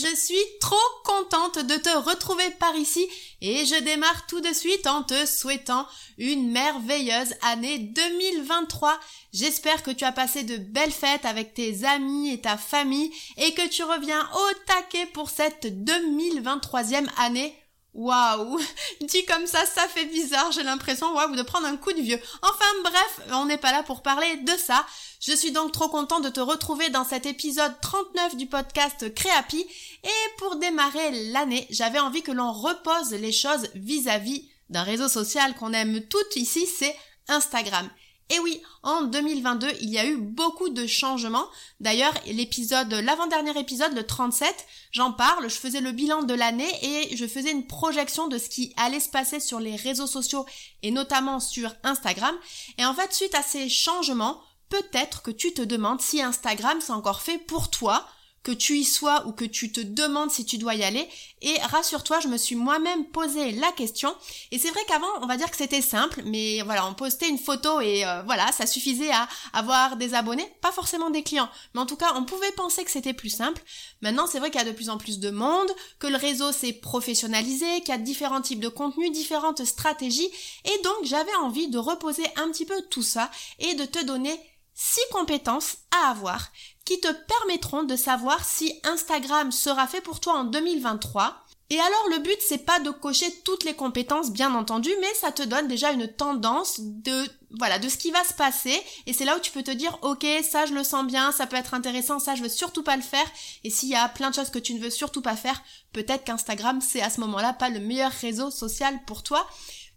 Je suis trop contente de te retrouver par ici et je démarre tout de suite en te souhaitant une merveilleuse année 2023. J'espère que tu as passé de belles fêtes avec tes amis et ta famille et que tu reviens au taquet pour cette 2023e année. Waouh Dit comme ça, ça fait bizarre, j'ai l'impression waouh, de prendre un coup de vieux. Enfin bref, on n'est pas là pour parler de ça. Je suis donc trop content de te retrouver dans cet épisode 39 du podcast Créapi et pour démarrer l'année, j'avais envie que l'on repose les choses vis-à-vis d'un réseau social qu'on aime toutes ici, c'est Instagram. Et oui, en 2022, il y a eu beaucoup de changements. D'ailleurs, l'épisode, l'avant-dernier épisode, le 37, j'en parle, je faisais le bilan de l'année et je faisais une projection de ce qui allait se passer sur les réseaux sociaux et notamment sur Instagram. Et en fait, suite à ces changements, peut-être que tu te demandes si Instagram c'est encore fait pour toi, que tu y sois ou que tu te demandes si tu dois y aller. Et rassure-toi, je me suis moi-même posé la question. Et c'est vrai qu'avant, on va dire que c'était simple, mais voilà, on postait une photo et euh, voilà, ça suffisait à avoir des abonnés, pas forcément des clients. Mais en tout cas, on pouvait penser que c'était plus simple. Maintenant, c'est vrai qu'il y a de plus en plus de monde, que le réseau s'est professionnalisé, qu'il y a différents types de contenus, différentes stratégies. Et donc, j'avais envie de reposer un petit peu tout ça et de te donner six compétences à avoir qui te permettront de savoir si Instagram sera fait pour toi en 2023. Et alors le but c'est pas de cocher toutes les compétences bien entendu, mais ça te donne déjà une tendance de voilà, de ce qui va se passer et c'est là où tu peux te dire OK, ça je le sens bien, ça peut être intéressant, ça je veux surtout pas le faire et s'il y a plein de choses que tu ne veux surtout pas faire, peut-être qu'Instagram c'est à ce moment-là pas le meilleur réseau social pour toi.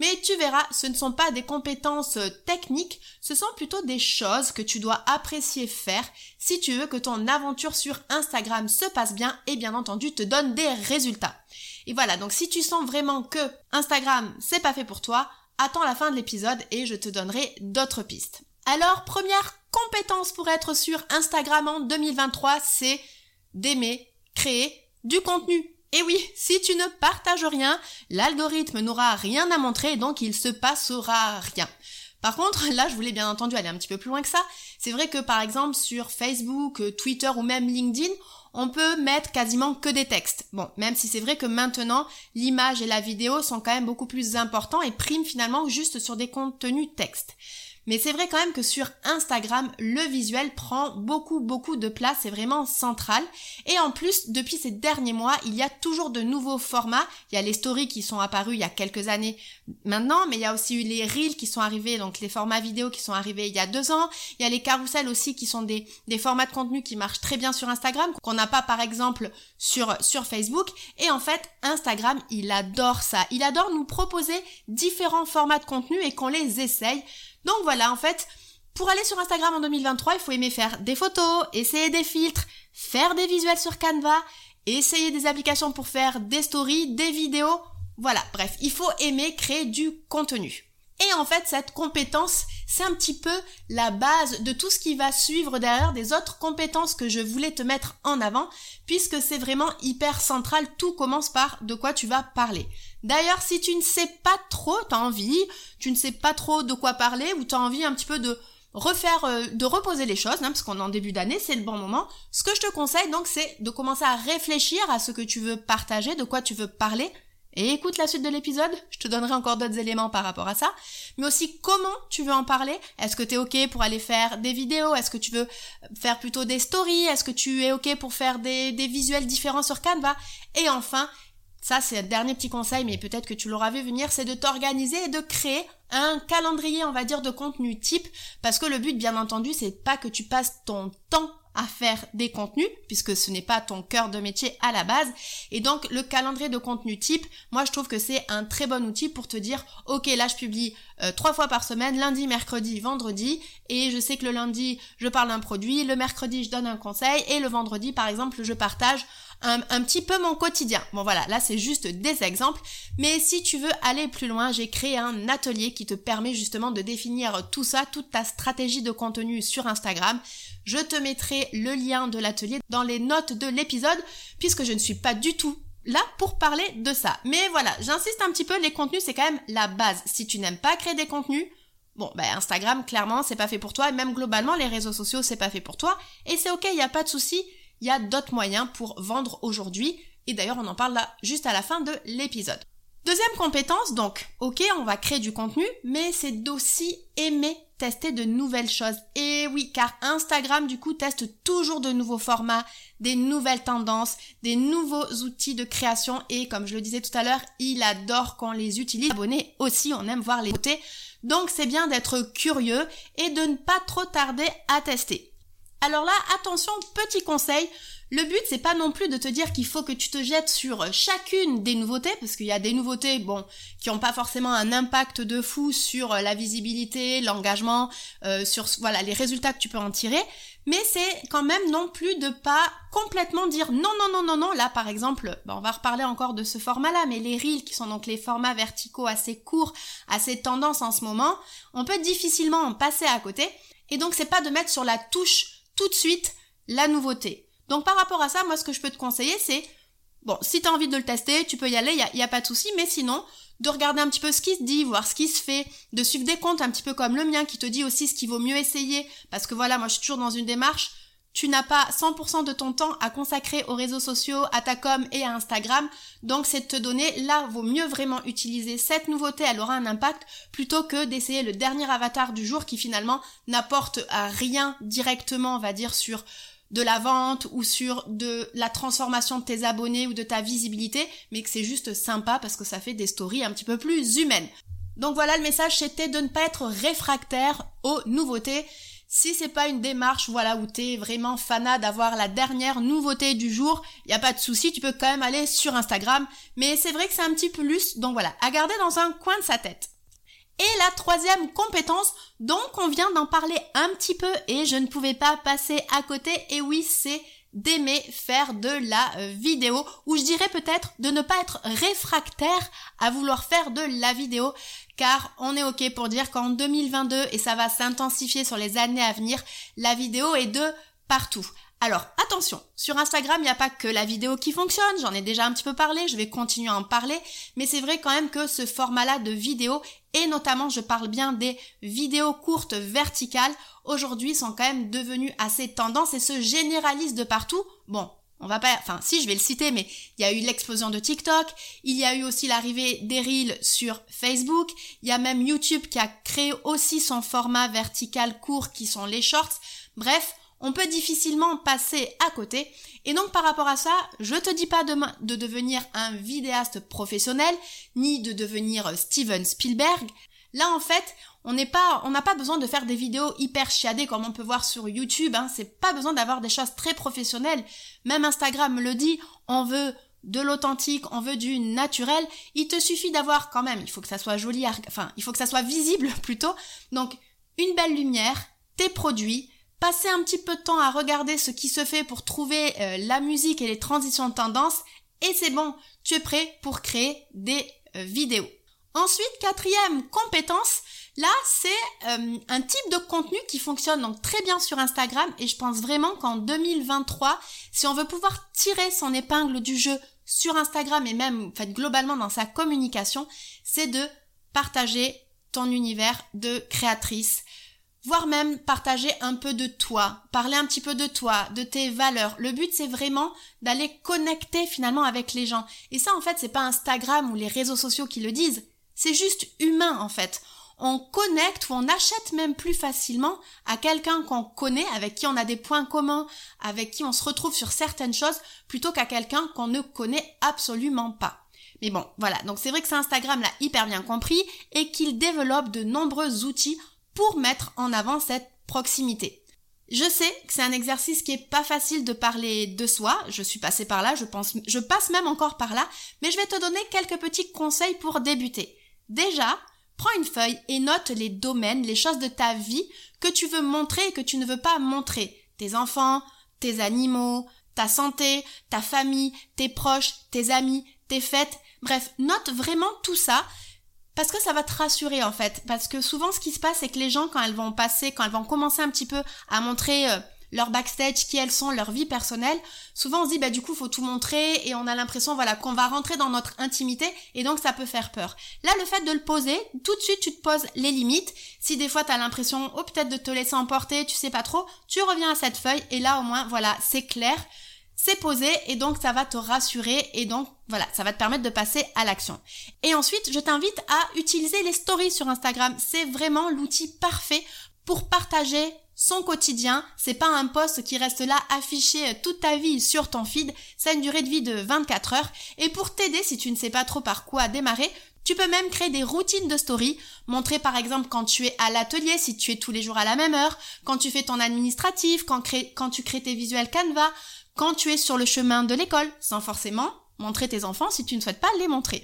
Mais tu verras, ce ne sont pas des compétences euh, techniques, ce sont plutôt des choses que tu dois apprécier faire si tu veux que ton aventure sur Instagram se passe bien et bien entendu te donne des résultats. Et voilà, donc si tu sens vraiment que Instagram c'est pas fait pour toi, attends la fin de l'épisode et je te donnerai d'autres pistes. Alors, première compétence pour être sur Instagram en 2023, c'est d'aimer créer du contenu. Et oui, si tu ne partages rien, l'algorithme n'aura rien à montrer, donc il se passera rien. Par contre, là, je voulais bien entendu aller un petit peu plus loin que ça. C'est vrai que par exemple sur Facebook, Twitter ou même LinkedIn, on peut mettre quasiment que des textes. Bon, même si c'est vrai que maintenant, l'image et la vidéo sont quand même beaucoup plus importants et priment finalement juste sur des contenus textes. Mais c'est vrai quand même que sur Instagram, le visuel prend beaucoup beaucoup de place, c'est vraiment central. Et en plus, depuis ces derniers mois, il y a toujours de nouveaux formats. Il y a les stories qui sont apparus il y a quelques années maintenant, mais il y a aussi eu les reels qui sont arrivés, donc les formats vidéo qui sont arrivés il y a deux ans. Il y a les carousels aussi qui sont des, des formats de contenu qui marchent très bien sur Instagram, qu'on n'a pas par exemple sur, sur Facebook. Et en fait, Instagram, il adore ça. Il adore nous proposer différents formats de contenu et qu'on les essaye. Donc voilà, en fait, pour aller sur Instagram en 2023, il faut aimer faire des photos, essayer des filtres, faire des visuels sur Canva, essayer des applications pour faire des stories, des vidéos. Voilà, bref, il faut aimer créer du contenu. Et en fait, cette compétence, c'est un petit peu la base de tout ce qui va suivre derrière des autres compétences que je voulais te mettre en avant, puisque c'est vraiment hyper central, tout commence par de quoi tu vas parler. D'ailleurs, si tu ne sais pas trop, t'as envie, tu ne sais pas trop de quoi parler, ou t'as envie un petit peu de refaire, euh, de reposer les choses, hein, parce qu'on est en début d'année, c'est le bon moment. Ce que je te conseille donc, c'est de commencer à réfléchir à ce que tu veux partager, de quoi tu veux parler, et écoute la suite de l'épisode, je te donnerai encore d'autres éléments par rapport à ça, mais aussi comment tu veux en parler? Est-ce que tu es OK pour aller faire des vidéos? Est-ce que tu veux faire plutôt des stories? Est-ce que tu es OK pour faire des, des visuels différents sur Canva? Et enfin, ça c'est un dernier petit conseil, mais peut-être que tu l'auras vu venir, c'est de t'organiser et de créer un calendrier, on va dire, de contenu type, parce que le but, bien entendu, c'est pas que tu passes ton temps à faire des contenus, puisque ce n'est pas ton cœur de métier à la base. Et donc, le calendrier de contenu type, moi, je trouve que c'est un très bon outil pour te dire, ok, là, je publie euh, trois fois par semaine, lundi, mercredi, vendredi, et je sais que le lundi, je parle d'un produit, le mercredi, je donne un conseil, et le vendredi, par exemple, je partage un, petit peu mon quotidien. Bon voilà, là c'est juste des exemples, mais si tu veux aller plus loin, j'ai créé un atelier qui te permet justement de définir tout ça, toute ta stratégie de contenu sur Instagram. Je te mettrai le lien de l'atelier dans les notes de l'épisode, puisque je ne suis pas du tout là pour parler de ça. Mais voilà, j'insiste un petit peu, les contenus c'est quand même la base. Si tu n'aimes pas créer des contenus, Bon, ben Instagram, clairement, c'est pas fait pour toi, et même globalement, les réseaux sociaux, c'est pas fait pour toi, et c'est ok, il n'y a pas de souci, il y a d'autres moyens pour vendre aujourd'hui, et d'ailleurs, on en parle là juste à la fin de l'épisode. Deuxième compétence, donc, ok, on va créer du contenu, mais c'est d'aussi aimer tester de nouvelles choses. Et oui, car Instagram, du coup, teste toujours de nouveaux formats, des nouvelles tendances, des nouveaux outils de création, et comme je le disais tout à l'heure, il adore qu'on les utilise. Abonnés aussi, on aime voir les côtés. Donc c'est bien d'être curieux et de ne pas trop tarder à tester. Alors là, attention, petit conseil, le but, c'est pas non plus de te dire qu'il faut que tu te jettes sur chacune des nouveautés, parce qu'il y a des nouveautés, bon, qui n'ont pas forcément un impact de fou sur la visibilité, l'engagement, euh, sur voilà les résultats que tu peux en tirer. Mais c'est quand même non plus de pas complètement dire non non non non non. Là, par exemple, on va reparler encore de ce format-là, mais les reels, qui sont donc les formats verticaux assez courts, assez tendance en ce moment, on peut difficilement en passer à côté. Et donc, c'est pas de mettre sur la touche tout de suite la nouveauté. Donc par rapport à ça, moi ce que je peux te conseiller, c'est, bon, si tu as envie de le tester, tu peux y aller, il y a, pas de souci, mais sinon, de regarder un petit peu ce qui se dit, voir ce qui se fait, de suivre des comptes un petit peu comme le mien qui te dit aussi ce qu'il vaut mieux essayer, parce que voilà, moi je suis toujours dans une démarche, tu n'as pas 100% de ton temps à consacrer aux réseaux sociaux, à ta com et à Instagram. Donc c'est de te donner, là, vaut mieux vraiment utiliser cette nouveauté, elle aura un impact, plutôt que d'essayer le dernier avatar du jour qui finalement n'apporte rien directement, on va dire, sur de la vente ou sur de la transformation de tes abonnés ou de ta visibilité, mais que c'est juste sympa parce que ça fait des stories un petit peu plus humaines. Donc voilà, le message c'était de ne pas être réfractaire aux nouveautés. Si c'est pas une démarche, voilà, où t'es vraiment fanat d'avoir la dernière nouveauté du jour, y a pas de souci, tu peux quand même aller sur Instagram. Mais c'est vrai que c'est un petit plus, donc voilà, à garder dans un coin de sa tête. Et la troisième compétence, donc on vient d'en parler un petit peu et je ne pouvais pas passer à côté, et oui c'est d'aimer faire de la euh, vidéo, ou je dirais peut-être de ne pas être réfractaire à vouloir faire de la vidéo, car on est ok pour dire qu'en 2022, et ça va s'intensifier sur les années à venir, la vidéo est de partout. Alors attention, sur Instagram, il n'y a pas que la vidéo qui fonctionne, j'en ai déjà un petit peu parlé, je vais continuer à en parler, mais c'est vrai quand même que ce format-là de vidéo, et notamment je parle bien des vidéos courtes verticales, aujourd'hui sont quand même devenues assez tendance et se généralisent de partout. Bon, on va pas, enfin si je vais le citer, mais il y a eu l'explosion de TikTok, il y a eu aussi l'arrivée des Reels sur Facebook, il y a même YouTube qui a créé aussi son format vertical court qui sont les shorts. Bref, on peut difficilement passer à côté. Et donc par rapport à ça, je te dis pas demain de devenir un vidéaste professionnel, ni de devenir Steven Spielberg. Là en fait, on n'est pas, on n'a pas besoin de faire des vidéos hyper chiadées comme on peut voir sur YouTube. Hein. C'est pas besoin d'avoir des choses très professionnelles. Même Instagram le dit. On veut de l'authentique, on veut du naturel. Il te suffit d'avoir quand même, il faut que ça soit joli, enfin, il faut que ça soit visible plutôt. Donc, une belle lumière, tes produits, passer un petit peu de temps à regarder ce qui se fait pour trouver euh, la musique et les transitions de tendance, et c'est bon, tu es prêt pour créer des euh, vidéos. Ensuite, quatrième compétence, là c'est euh, un type de contenu qui fonctionne donc très bien sur Instagram et je pense vraiment qu'en 2023, si on veut pouvoir tirer son épingle du jeu sur Instagram et même en fait, globalement dans sa communication, c'est de partager ton univers de créatrice, voire même partager un peu de toi, parler un petit peu de toi, de tes valeurs. Le but c'est vraiment d'aller connecter finalement avec les gens. Et ça en fait c'est pas Instagram ou les réseaux sociaux qui le disent, c'est juste humain en fait. On connecte ou on achète même plus facilement à quelqu'un qu'on connaît, avec qui on a des points communs, avec qui on se retrouve sur certaines choses, plutôt qu'à quelqu'un qu'on ne connaît absolument pas. Mais bon, voilà. Donc c'est vrai que c'est Instagram l'a hyper bien compris et qu'il développe de nombreux outils pour mettre en avant cette proximité. Je sais que c'est un exercice qui est pas facile de parler de soi. Je suis passée par là, je pense, je passe même encore par là, mais je vais te donner quelques petits conseils pour débuter. Déjà, prends une feuille et note les domaines, les choses de ta vie que tu veux montrer et que tu ne veux pas montrer. Tes enfants, tes animaux, ta santé, ta famille, tes proches, tes amis, tes fêtes. Bref, note vraiment tout ça parce que ça va te rassurer en fait. Parce que souvent ce qui se passe c'est que les gens quand elles vont passer, quand elles vont commencer un petit peu à montrer euh, leur backstage, qui elles sont, leur vie personnelle, souvent on se dit bah du coup faut tout montrer et on a l'impression voilà qu'on va rentrer dans notre intimité et donc ça peut faire peur. Là le fait de le poser, tout de suite tu te poses les limites. Si des fois tu as l'impression oh peut-être de te laisser emporter, tu sais pas trop, tu reviens à cette feuille et là au moins voilà, c'est clair c'est posé et donc ça va te rassurer et donc voilà, ça va te permettre de passer à l'action. Et ensuite, je t'invite à utiliser les stories sur Instagram. C'est vraiment l'outil parfait pour partager son quotidien. C'est pas un post qui reste là affiché toute ta vie sur ton feed. Ça a une durée de vie de 24 heures. Et pour t'aider, si tu ne sais pas trop par quoi démarrer, tu peux même créer des routines de story, montrer par exemple quand tu es à l'atelier, si tu es tous les jours à la même heure, quand tu fais ton administratif, quand, quand tu crées tes visuels Canva, quand tu es sur le chemin de l'école, sans forcément montrer tes enfants si tu ne souhaites pas les montrer.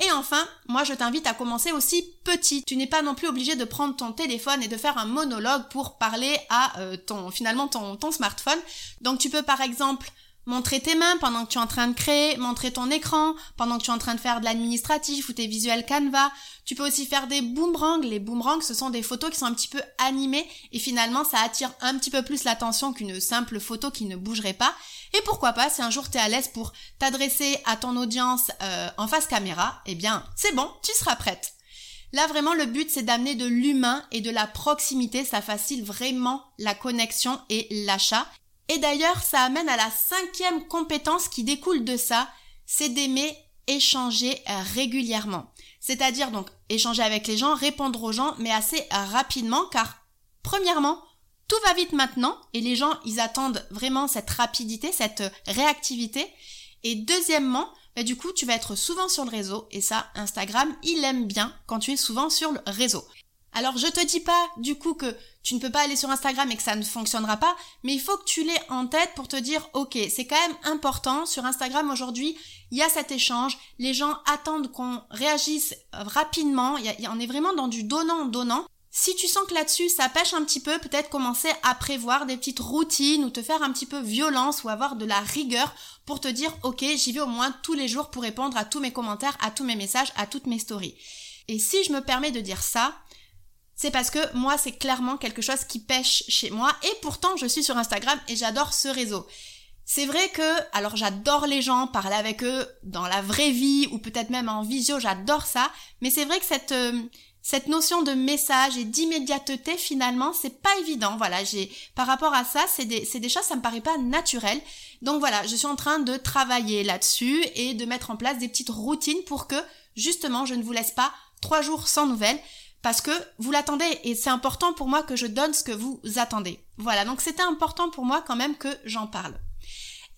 Et enfin, moi je t'invite à commencer aussi petit. Tu n'es pas non plus obligé de prendre ton téléphone et de faire un monologue pour parler à euh, ton finalement ton, ton smartphone. Donc tu peux par exemple Montrer tes mains pendant que tu es en train de créer, montrer ton écran pendant que tu es en train de faire de l'administratif ou tes visuels Canva. Tu peux aussi faire des boomerangs. Les boomerangs, ce sont des photos qui sont un petit peu animées et finalement ça attire un petit peu plus l'attention qu'une simple photo qui ne bougerait pas. Et pourquoi pas, si un jour tu es à l'aise pour t'adresser à ton audience euh, en face caméra, eh bien c'est bon, tu seras prête. Là vraiment le but c'est d'amener de l'humain et de la proximité, ça facilite vraiment la connexion et l'achat et d'ailleurs, ça amène à la cinquième compétence qui découle de ça, c'est d'aimer échanger euh, régulièrement. C'est-à-dire donc échanger avec les gens, répondre aux gens, mais assez euh, rapidement, car premièrement, tout va vite maintenant, et les gens, ils attendent vraiment cette rapidité, cette euh, réactivité. Et deuxièmement, bah, du coup, tu vas être souvent sur le réseau, et ça, Instagram, il aime bien quand tu es souvent sur le réseau. Alors je te dis pas du coup que tu ne peux pas aller sur Instagram et que ça ne fonctionnera pas, mais il faut que tu l'aies en tête pour te dire ok, c'est quand même important sur Instagram aujourd'hui, il y a cet échange, les gens attendent qu'on réagisse rapidement, on est vraiment dans du donnant donnant. Si tu sens que là-dessus ça pêche un petit peu, peut-être commencer à prévoir des petites routines ou te faire un petit peu violence ou avoir de la rigueur pour te dire ok, j'y vais au moins tous les jours pour répondre à tous mes commentaires, à tous mes messages, à toutes mes stories. Et si je me permets de dire ça, c'est parce que moi, c'est clairement quelque chose qui pêche chez moi et pourtant je suis sur Instagram et j'adore ce réseau. C'est vrai que, alors j'adore les gens, parler avec eux dans la vraie vie ou peut-être même en visio, j'adore ça, mais c'est vrai que cette, euh, cette notion de message et d'immédiateté finalement, c'est pas évident. Voilà, j'ai, par rapport à ça, c'est des, c'est des choses, ça me paraît pas naturel. Donc voilà, je suis en train de travailler là-dessus et de mettre en place des petites routines pour que, justement, je ne vous laisse pas trois jours sans nouvelles parce que vous l'attendez et c'est important pour moi que je donne ce que vous attendez. Voilà, donc c'était important pour moi quand même que j'en parle.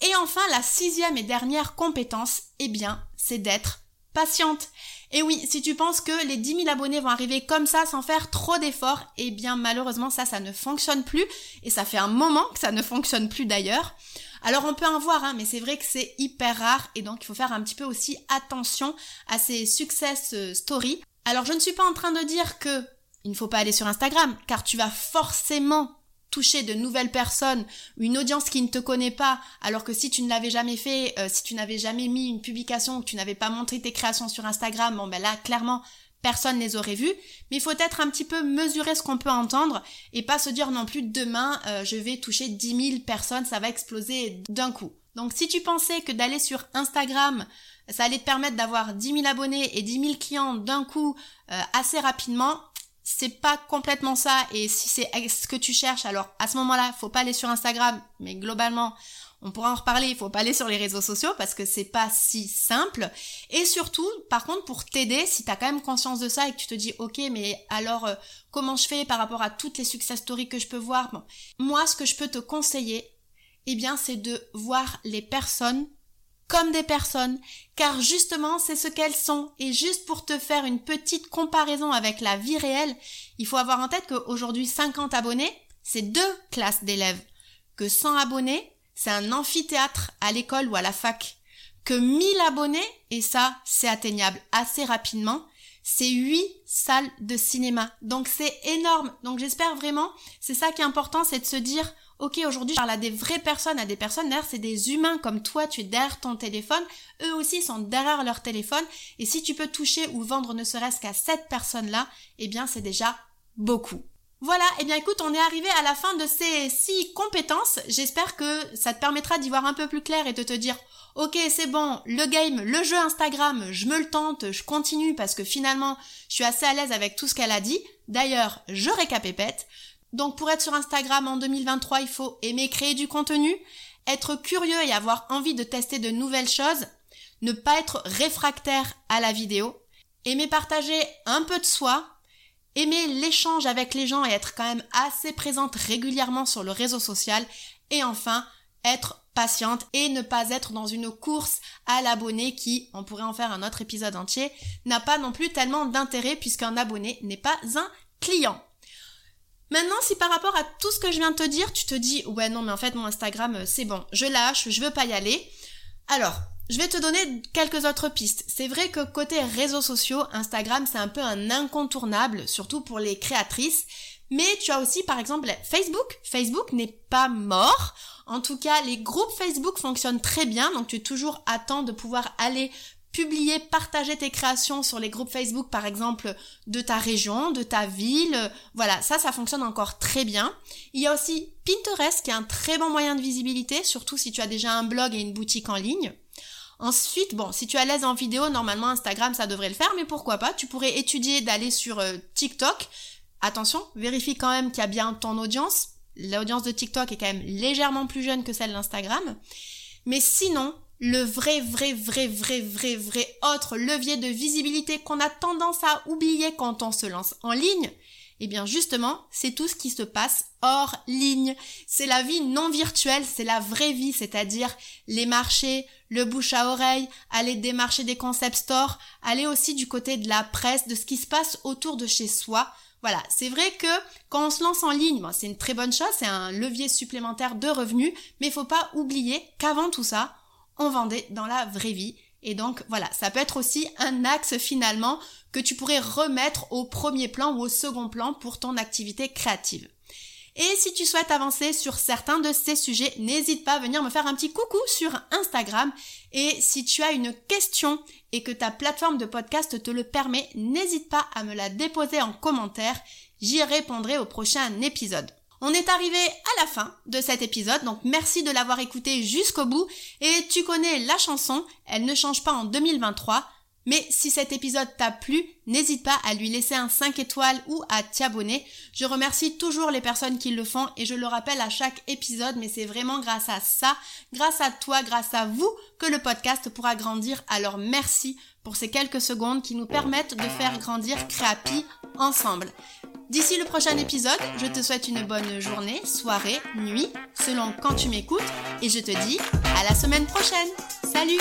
Et enfin, la sixième et dernière compétence, eh bien, c'est d'être patiente. Et oui, si tu penses que les 10 000 abonnés vont arriver comme ça sans faire trop d'efforts, eh bien malheureusement ça, ça ne fonctionne plus. Et ça fait un moment que ça ne fonctionne plus d'ailleurs. Alors on peut en voir, hein, mais c'est vrai que c'est hyper rare et donc il faut faire un petit peu aussi attention à ces success stories. Alors je ne suis pas en train de dire que il ne faut pas aller sur Instagram, car tu vas forcément toucher de nouvelles personnes, une audience qui ne te connaît pas, alors que si tu ne l'avais jamais fait, euh, si tu n'avais jamais mis une publication, que tu n'avais pas montré tes créations sur Instagram, bon ben là clairement personne les aurait vues, mais il faut être un petit peu mesurer ce qu'on peut entendre et pas se dire non plus demain euh, je vais toucher 10 000 personnes, ça va exploser d'un coup. Donc si tu pensais que d'aller sur Instagram, ça allait te permettre d'avoir 10 000 abonnés et 10 000 clients d'un coup euh, assez rapidement, c'est pas complètement ça. Et si c'est ce que tu cherches, alors à ce moment-là, faut pas aller sur Instagram, mais globalement, on pourra en reparler, il faut pas aller sur les réseaux sociaux parce que c'est pas si simple. Et surtout, par contre, pour t'aider, si tu as quand même conscience de ça et que tu te dis, ok, mais alors euh, comment je fais par rapport à toutes les success stories que je peux voir? Moi, ce que je peux te conseiller, eh bien, c'est de voir les personnes comme des personnes, car justement c'est ce qu'elles sont. Et juste pour te faire une petite comparaison avec la vie réelle, il faut avoir en tête qu'aujourd'hui 50 abonnés, c'est deux classes d'élèves. Que 100 abonnés, c'est un amphithéâtre à l'école ou à la fac. Que 1000 abonnés, et ça c'est atteignable assez rapidement, c'est 8 salles de cinéma. Donc c'est énorme. Donc j'espère vraiment, c'est ça qui est important, c'est de se dire, ok, aujourd'hui je parle à des vraies personnes, à des personnes, d'ailleurs c'est des humains comme toi, tu es derrière ton téléphone, eux aussi sont derrière leur téléphone, et si tu peux toucher ou vendre ne serait-ce qu'à cette personne-là, eh bien c'est déjà beaucoup. Voilà, et eh bien écoute, on est arrivé à la fin de ces six compétences. J'espère que ça te permettra d'y voir un peu plus clair et de te dire ok c'est bon, le game, le jeu Instagram, je me le tente, je continue parce que finalement je suis assez à l'aise avec tout ce qu'elle a dit. D'ailleurs, je récapépète. Donc pour être sur Instagram en 2023, il faut aimer créer du contenu, être curieux et avoir envie de tester de nouvelles choses, ne pas être réfractaire à la vidéo, aimer partager un peu de soi, aimer l'échange avec les gens et être quand même assez présente régulièrement sur le réseau social, et enfin être patiente et ne pas être dans une course à l'abonné qui, on pourrait en faire un autre épisode entier, n'a pas non plus tellement d'intérêt puisqu'un abonné n'est pas un client. Maintenant, si par rapport à tout ce que je viens de te dire, tu te dis ouais non mais en fait mon Instagram euh, c'est bon, je lâche, je veux pas y aller. Alors, je vais te donner quelques autres pistes. C'est vrai que côté réseaux sociaux, Instagram c'est un peu un incontournable, surtout pour les créatrices. Mais tu as aussi par exemple Facebook. Facebook n'est pas mort. En tout cas, les groupes Facebook fonctionnent très bien, donc tu es toujours à temps de pouvoir aller publier, partager tes créations sur les groupes Facebook, par exemple, de ta région, de ta ville. Voilà, ça, ça fonctionne encore très bien. Il y a aussi Pinterest, qui est un très bon moyen de visibilité, surtout si tu as déjà un blog et une boutique en ligne. Ensuite, bon, si tu es à l'aise en vidéo, normalement Instagram, ça devrait le faire, mais pourquoi pas? Tu pourrais étudier d'aller sur euh, TikTok. Attention, vérifie quand même qu'il y a bien ton audience l'audience de TikTok est quand même légèrement plus jeune que celle d'Instagram. Mais sinon, le vrai, vrai, vrai, vrai, vrai, vrai autre levier de visibilité qu'on a tendance à oublier quand on se lance en ligne, eh bien justement, c'est tout ce qui se passe hors ligne. C'est la vie non virtuelle, c'est la vraie vie, c'est-à-dire les marchés, le bouche à oreille, aller démarcher des concept stores, aller aussi du côté de la presse, de ce qui se passe autour de chez soi, voilà, c'est vrai que quand on se lance en ligne, c'est une très bonne chose, c'est un levier supplémentaire de revenus, mais il faut pas oublier qu'avant tout ça, on vendait dans la vraie vie. Et donc voilà, ça peut être aussi un axe finalement que tu pourrais remettre au premier plan ou au second plan pour ton activité créative. Et si tu souhaites avancer sur certains de ces sujets, n'hésite pas à venir me faire un petit coucou sur Instagram. Et si tu as une question et que ta plateforme de podcast te le permet, n'hésite pas à me la déposer en commentaire. J'y répondrai au prochain épisode. On est arrivé à la fin de cet épisode, donc merci de l'avoir écouté jusqu'au bout. Et tu connais la chanson, elle ne change pas en 2023. Mais si cet épisode t'a plu, n'hésite pas à lui laisser un 5 étoiles ou à t'abonner. Je remercie toujours les personnes qui le font et je le rappelle à chaque épisode, mais c'est vraiment grâce à ça, grâce à toi, grâce à vous que le podcast pourra grandir. Alors merci pour ces quelques secondes qui nous permettent de faire grandir Créapi ensemble. D'ici le prochain épisode, je te souhaite une bonne journée, soirée, nuit, selon quand tu m'écoutes, et je te dis à la semaine prochaine. Salut